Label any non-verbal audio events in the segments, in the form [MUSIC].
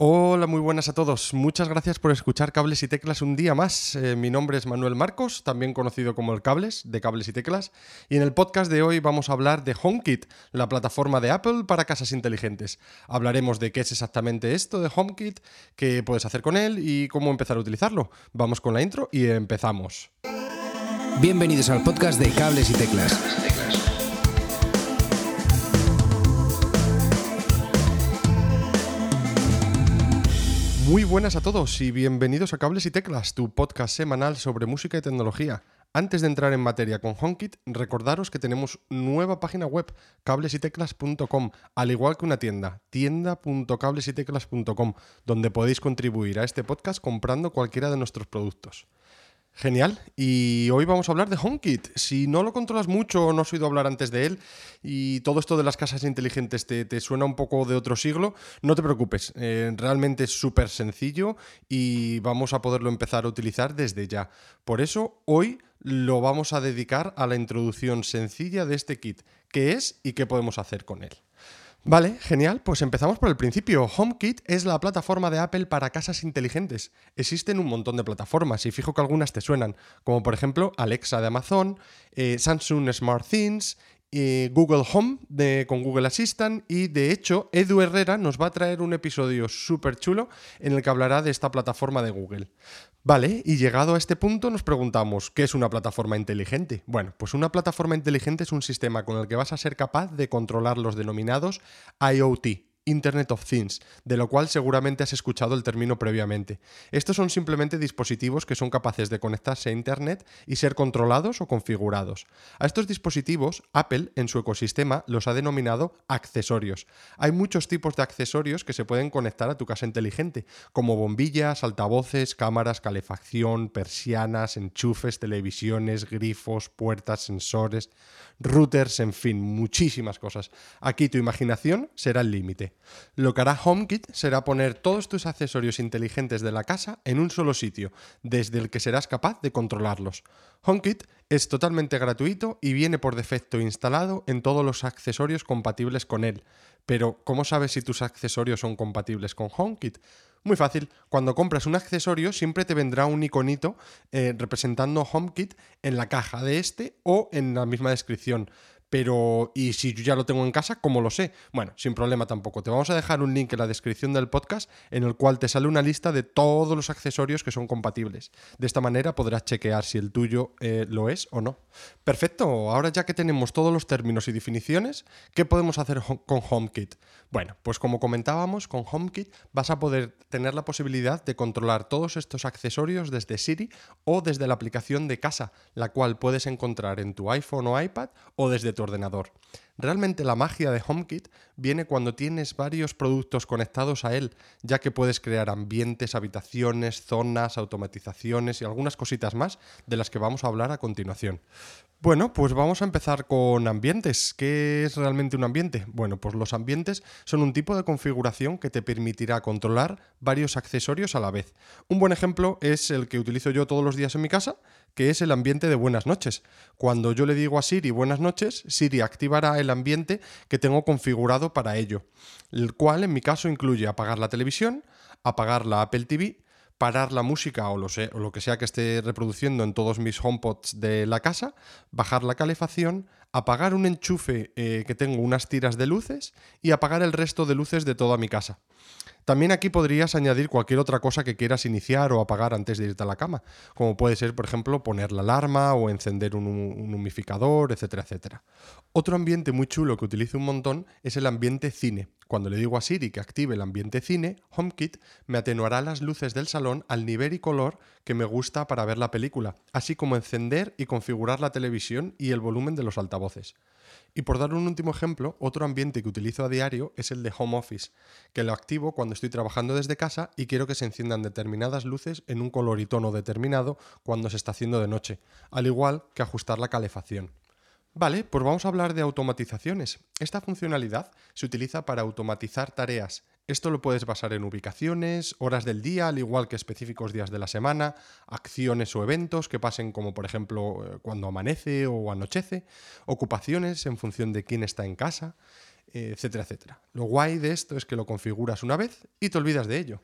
Hola, muy buenas a todos. Muchas gracias por escuchar Cables y Teclas un día más. Eh, mi nombre es Manuel Marcos, también conocido como el Cables, de Cables y Teclas. Y en el podcast de hoy vamos a hablar de HomeKit, la plataforma de Apple para casas inteligentes. Hablaremos de qué es exactamente esto de HomeKit, qué puedes hacer con él y cómo empezar a utilizarlo. Vamos con la intro y empezamos. Bienvenidos al podcast de Cables y Teclas. Muy buenas a todos y bienvenidos a Cables y Teclas, tu podcast semanal sobre música y tecnología. Antes de entrar en materia con HomeKit, recordaros que tenemos nueva página web, cablesyteclas.com, al igual que una tienda, tienda.cablesyteclas.com, donde podéis contribuir a este podcast comprando cualquiera de nuestros productos. Genial. Y hoy vamos a hablar de HomeKit. Si no lo controlas mucho no has oído hablar antes de él y todo esto de las casas inteligentes te, suena un poco de otro siglo, no te preocupes. Eh, realmente es súper sencillo y vamos a poderlo empezar a utilizar desde ya. Por eso hoy lo vamos a dedicar a la introducción sencilla de este kit. ¿Qué es y qué podemos hacer con él? Vale, genial. Pues empezamos por el principio. HomeKit es la plataforma de Apple para casas inteligentes. Existen un montón de plataformas y fijo que algunas te suenan, como por ejemplo Alexa de Amazon, eh, Samsung Smart Things, eh, Google Home con Google Assistant y de hecho Edu Herrera nos va a traer un episodio súper chulo en el que hablará de esta plataforma de Google. Vale, y llegado a este punto nos preguntamos, ¿qué es una plataforma inteligente? Bueno, pues una plataforma inteligente es un sistema con el que vas a ser capaz de controlar los denominados IoT, Internet of Things, de lo cual seguramente has escuchado el término previamente. Estos son simplemente dispositivos que son capaces de conectarse a Internet y ser controlados o configurados. A estos dispositivos, Apple en su ecosistema los ha denominado accesorios. Hay muchos tipos de accesorios que se pueden conectar a tu casa inteligente, como bombillas, altavoces, cámaras, calefacción, persianas, enchufes, televisiones, grifos, puertas, sensores, routers, en fin, muchísimas cosas. Aquí tu imaginación será el límite. Lo que hará HomeKit será poner todos tus accesorios inteligentes de la casa en un solo sitio, desde el que serás capaz de controlarlos. HomeKit es totalmente gratuito y viene por defecto instalado en todos los accesorios compatibles con él. Pero, ¿cómo sabes si tus accesorios son compatibles con HomeKit? Muy fácil, cuando compras un accesorio siempre te vendrá un iconito eh, representando HomeKit en la caja de este o en la misma descripción. Pero, ¿y si yo ya lo tengo en casa, cómo lo sé? Bueno, sin problema tampoco. Te vamos a dejar un link en la descripción del podcast en el cual te sale una lista de todos los accesorios que son compatibles. De esta manera podrás chequear si el tuyo eh, lo es o no. Perfecto, ahora ya que tenemos todos los términos y definiciones, ¿qué podemos hacer con HomeKit? Bueno, pues como comentábamos, con HomeKit vas a poder tener la posibilidad de controlar todos estos accesorios desde Siri o desde la aplicación de casa, la cual puedes encontrar en tu iPhone o iPad o desde ordenador. Realmente la magia de HomeKit viene cuando tienes varios productos conectados a él, ya que puedes crear ambientes, habitaciones, zonas, automatizaciones y algunas cositas más de las que vamos a hablar a continuación. Bueno, pues vamos a empezar con ambientes. ¿Qué es realmente un ambiente? Bueno, pues los ambientes son un tipo de configuración que te permitirá controlar varios accesorios a la vez. Un buen ejemplo es el que utilizo yo todos los días en mi casa, que es el ambiente de buenas noches. Cuando yo le digo a Siri buenas noches, Siri activará el ambiente que tengo configurado para ello, el cual en mi caso incluye apagar la televisión, apagar la Apple TV, parar la música o lo, o lo, que sea que esté reproduciendo en todos mis HomePods de la casa, bajar la calefacción, apagar un enchufe eh, que tengo unas tiras de luces y apagar el resto de luces de toda mi casa. También aquí podrías añadir cualquier otra cosa que quieras iniciar o apagar antes de irte a la cama, como puede ser, por ejemplo, poner la alarma o encender un, un humificador, etcétera, etcétera. Otro ambiente muy chulo que utilizo un montón es el ambiente cine. Cuando le digo a Siri que active el ambiente cine, HomeKit me atenuará las luces del salón al nivel y color que me gusta para ver la película, así como encender y configurar la televisión y el volumen de los altavoces. Y por dar un último ejemplo, otro ambiente que utilizo a diario es el de home office, que lo activo cuando estoy trabajando desde casa y quiero que se enciendan determinadas luces en un color y tono determinado cuando se está haciendo de noche, al igual que ajustar la calefacción. Vale, pues vamos a hablar de automatizaciones. Esta funcionalidad se utiliza para automatizar tareas esto lo puedes basar en ubicaciones, horas del día, al igual que específicos días de la semana, acciones o eventos que pasen como por ejemplo eh, cuando amanece o anochece, ocupaciones en función de quién está en casa. etcétera, etcétera. Lo guay de esto es que lo configuras una vez y te olvidas de ello.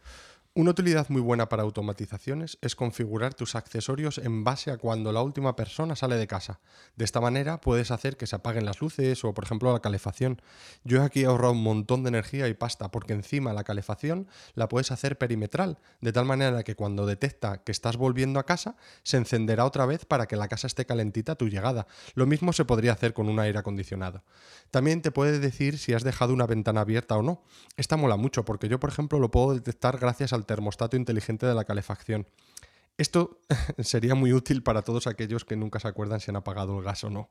Una utilidad muy buena para automatizaciones es configurar tus accesorios en base a cuando la última persona sale de casa. De esta manera puedes hacer que se apaguen las luces o, por ejemplo, la calefacción. Yo he aquí ahorrado un montón de energía y pasta porque encima la calefacción la puedes hacer perimetral, de tal manera que cuando detecta que estás volviendo a casa, se encenderá otra vez para que la casa esté calentita a tu llegada. Lo mismo se podría hacer con un aire acondicionado. También te puede decir si has dejado una ventana abierta o no. Esta mola mucho porque yo, por ejemplo, lo puedo detectar gracias al termostato inteligente de la calefacción. Esto [LAUGHS] sería muy útil para todos aquellos que nunca se acuerdan si han apagado el gas o no.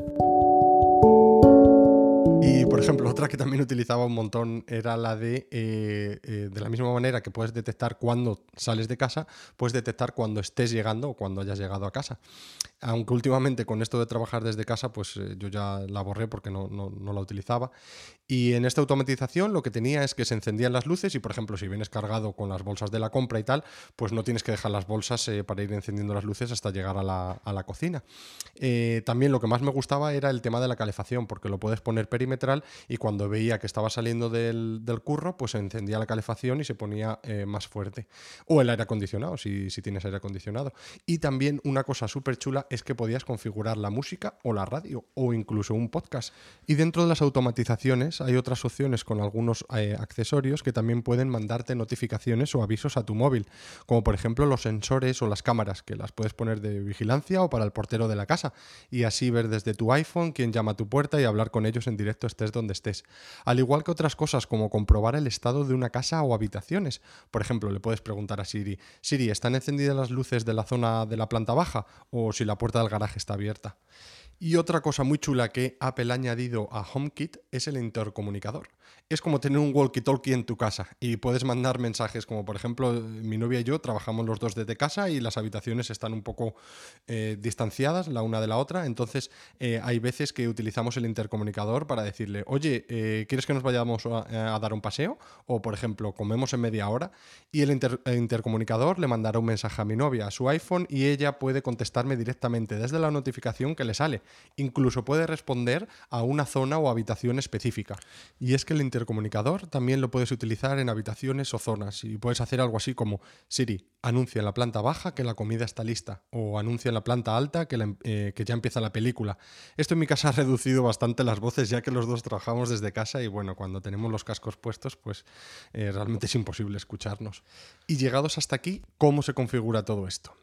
Que también utilizaba un montón era la de, eh, eh, de la misma manera que puedes detectar cuando sales de casa, puedes detectar cuando estés llegando o cuando hayas llegado a casa. Aunque últimamente con esto de trabajar desde casa, pues eh, yo ya la borré porque no, no, no, la utilizaba. Y en esta automatización lo que tenía es que se encendían las luces y, por ejemplo, si vienes cargado con las bolsas de la compra y tal, pues no tienes que dejar las bolsas para ir encendiendo las luces hasta llegar a la, a la cocina. también lo que más me gustaba era el tema de la calefacción, porque lo puedes poner perimetral y cuando veía que estaba saliendo del, del curro, pues encendía la calefacción y se ponía eh, más fuerte. O el aire acondicionado, si, si tienes aire acondicionado. Y también una cosa súper chula es que podías configurar la música o la radio o incluso un podcast. Y dentro de las automatizaciones hay otras opciones con algunos eh, accesorios que también pueden mandarte notificaciones o avisos a tu móvil, como por ejemplo los sensores o las cámaras, que las puedes poner de vigilancia o para el portero de la casa, y así ver desde tu iPhone quién llama a tu puerta y hablar con ellos en directo estés donde estés. Al igual que otras cosas como comprobar el estado de una casa o habitaciones. Por ejemplo, le puedes preguntar a Siri, Siri, ¿están encendidas las luces de la zona de la planta baja o si la puerta del garaje está abierta? Y otra cosa muy chula que Apple ha añadido a HomeKit es el intercomunicador. Es como tener un walkie-talkie en tu casa y puedes mandar mensajes como por ejemplo mi novia y yo trabajamos los dos desde casa y las habitaciones están un poco eh, distanciadas la una de la otra, entonces eh, hay veces que utilizamos el intercomunicador para decirle, oye, eh, ¿quieres que nos vayamos a, dar un paseo? O por ejemplo, comemos en media hora y el, el intercomunicador le mandará un mensaje a mi novia a su iPhone y ella puede contestarme directamente desde la notificación que le sale incluso puede responder a una zona o habitación específica. Y es que el intercomunicador también lo puedes utilizar en habitaciones o zonas y puedes hacer algo así como Siri, anuncia en la planta baja que la comida está lista o anuncia en la planta alta que, la, eh, que ya empieza la película. Esto en mi casa [LAUGHS] ha reducido bastante las voces ya que los dos trabajamos desde casa y bueno, cuando tenemos los cascos puestos pues eh, realmente es imposible escucharnos. Y llegados hasta aquí, ¿cómo se configura todo esto?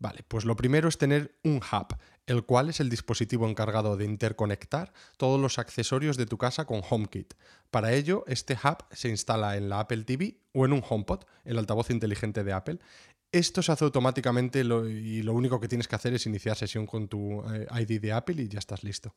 Vale, pues lo primero es tener un hub, el cual es el dispositivo encargado de interconectar todos los accesorios de tu casa con HomeKit. Para ello, este hub se instala en la Apple TV o en un HomePod, el altavoz inteligente de Apple, esto se hace automáticamente y lo único que tienes que hacer es iniciar sesión con tu eh, ID de Apple y ya estás listo.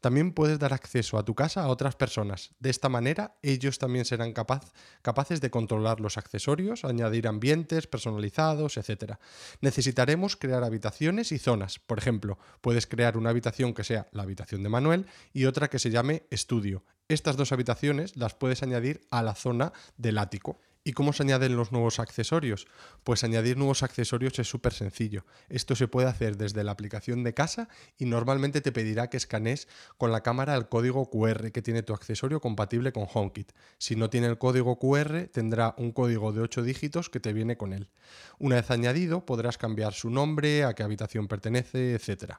También puedes dar acceso a tu casa a otras personas. De esta manera, ellos también serán capaces de controlar los accesorios, añadir ambientes personalizados, etc. Necesitaremos crear habitaciones y zonas. Por ejemplo, puedes crear una habitación que sea la habitación de Manuel y otra que se llame estudio. Estas dos habitaciones las puedes añadir a la zona del ático. ¿Y cómo se añaden los nuevos accesorios? Pues añadir nuevos accesorios es súper sencillo. Esto se puede hacer desde la aplicación de casa y normalmente te pedirá que escanees con la cámara el código QR que tiene tu accesorio compatible con HomeKit. Si no tiene el código QR, tendrá un código de 8 dígitos que te viene con él. Una vez añadido, podrás cambiar su nombre, a qué habitación pertenece, etc.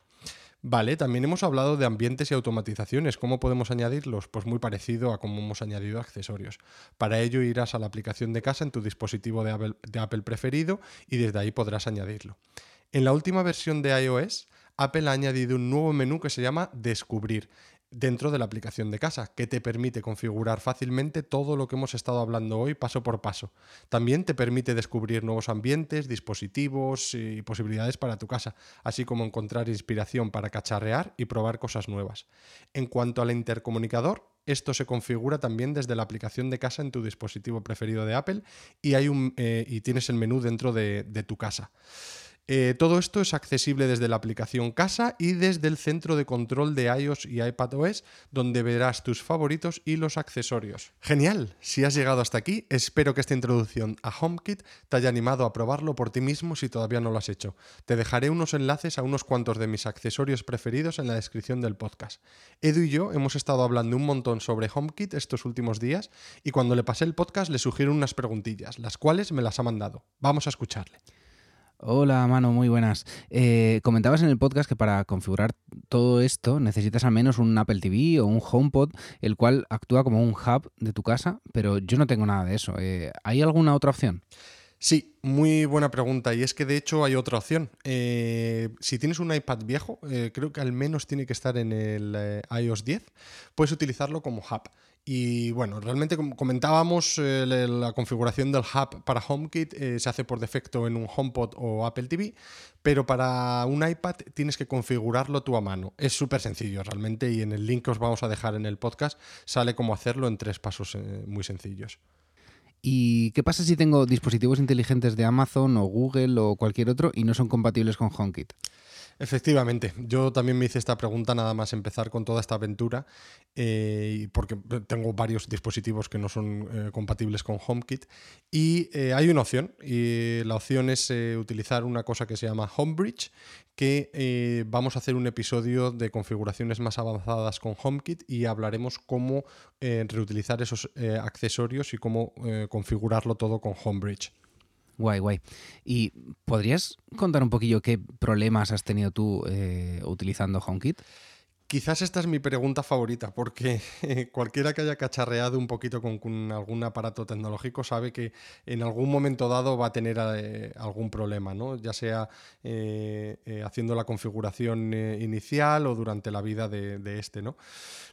Vale, también hemos hablado de ambientes y automatizaciones. ¿Cómo podemos añadirlos? Pues muy parecido a cómo hemos añadido accesorios. Para ello irás a la aplicación de casa en tu dispositivo de Apple, de Apple preferido y desde ahí podrás añadirlo. En la última versión de iOS, Apple ha añadido un nuevo menú que se llama Descubrir dentro de la aplicación de casa, que te permite configurar fácilmente todo lo que hemos estado hablando hoy paso por paso. También te permite descubrir nuevos ambientes, dispositivos y posibilidades para tu casa, así como encontrar inspiración para cacharrear y probar cosas nuevas. En cuanto al intercomunicador, Esto se configura también desde la aplicación de casa en tu dispositivo preferido de Apple y, hay un, eh, y tienes el menú dentro de, de tu casa. Eh, todo esto es accesible desde la aplicación Casa y desde el centro de control de iOS y iPadOS, donde verás tus favoritos y los accesorios. Genial, si has llegado hasta aquí, espero que esta introducción a HomeKit te haya animado a probarlo por ti mismo si todavía no lo has hecho. Te dejaré unos enlaces a unos cuantos de mis accesorios preferidos en la descripción del podcast. Edu y yo hemos estado hablando un montón sobre HomeKit estos últimos días y cuando le pasé el podcast le sugiero unas preguntillas, las cuales me las ha mandado. Vamos a escucharle. Hola, mano, muy buenas. Eh, comentabas en el podcast que para configurar todo esto necesitas al menos un Apple TV o un HomePod, el cual actúa como un hub de tu casa, pero yo no tengo nada de eso. Eh, ¿Hay alguna otra opción? Sí, muy buena pregunta. Y es que de hecho hay otra opción. Eh, si tienes un iPad viejo, creo que al menos tiene que estar en el iOS 10, puedes utilizarlo como hub. Y bueno, realmente como comentábamos, eh, la configuración del hub para HomeKit eh, se hace por defecto en un HomePod o Apple TV, pero para un iPad tienes que configurarlo tú a mano. Es súper sencillo realmente y en el link que os vamos a dejar en el podcast sale cómo hacerlo en tres pasos eh, muy sencillos. ¿Y qué pasa si tengo dispositivos inteligentes de Amazon o Google o cualquier otro y no son compatibles con HomeKit? Efectivamente, yo también me hice esta pregunta nada más empezar con toda esta aventura, eh, porque tengo varios dispositivos que no son eh, compatibles con HomeKit y eh, hay una opción, y la opción es utilizar una cosa que se llama HomeBridge, que vamos a hacer un episodio de configuraciones más avanzadas con HomeKit y hablaremos cómo reutilizar esos accesorios y cómo configurarlo todo con HomeBridge. Guay, guay. ¿Y podrías contar un poquillo qué problemas has tenido tú eh, utilizando HomeKit? Quizás esta es mi pregunta favorita, porque cualquiera que haya cacharreado un poquito con, algún aparato tecnológico sabe que en algún momento dado va a tener eh, algún problema, ¿no? ya sea eh, haciendo la configuración inicial o durante la vida de, de este. ¿no?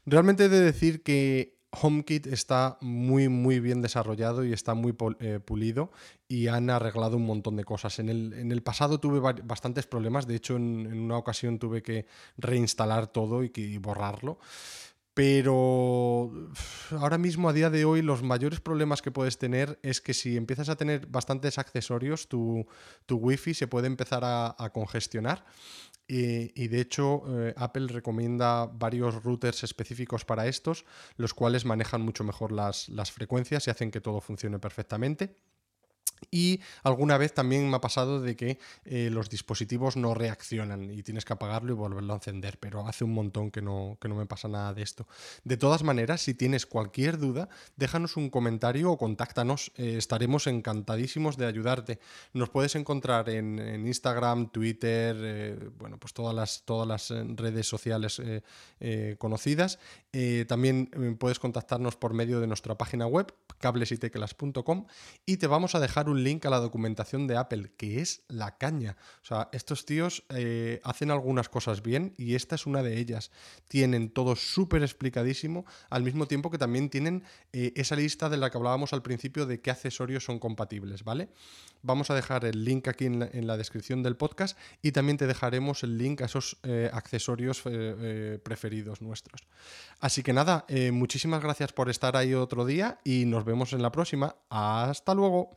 Realmente he de decir que HomeKit está muy muy bien desarrollado y está muy eh, pulido y han arreglado un montón de cosas. En el, en el pasado tuve bastantes problemas, de hecho en, una ocasión tuve que reinstalar todo y, borrarlo. Pero ahora mismo, a día de hoy, los mayores problemas que puedes tener es que si empiezas a tener bastantes accesorios, tu, tu wifi se puede empezar a, a congestionar y, de hecho, eh, Apple recomienda varios routers específicos para estos, los cuales manejan mucho mejor las, las frecuencias y hacen que todo funcione perfectamente. Y alguna vez también me ha pasado de que eh, los dispositivos no reaccionan y tienes que apagarlo y volverlo a encender, pero hace un montón que no, que no me pasa nada de esto. De todas maneras, si tienes cualquier duda, déjanos un comentario o contáctanos, eh, estaremos encantadísimos de ayudarte. Nos puedes encontrar en, Instagram, Twitter, eh, bueno, pues todas las, todas las redes sociales conocidas. también puedes contactarnos por medio de nuestra página web, cablesyteclas.com, y te vamos a dejar un link a la documentación de Apple, que es la caña. O sea, estos tíos eh, hacen algunas cosas bien y esta es una de ellas. Tienen todo súper explicadísimo, al mismo tiempo que también tienen eh, esa lista de la que hablábamos al principio de qué accesorios son compatibles, ¿vale? Vamos a dejar el link aquí en la, descripción del podcast y también te dejaremos el link a esos eh, accesorios preferidos nuestros. Así que nada, muchísimas gracias por estar ahí otro día y nos vemos en la próxima. Hasta luego.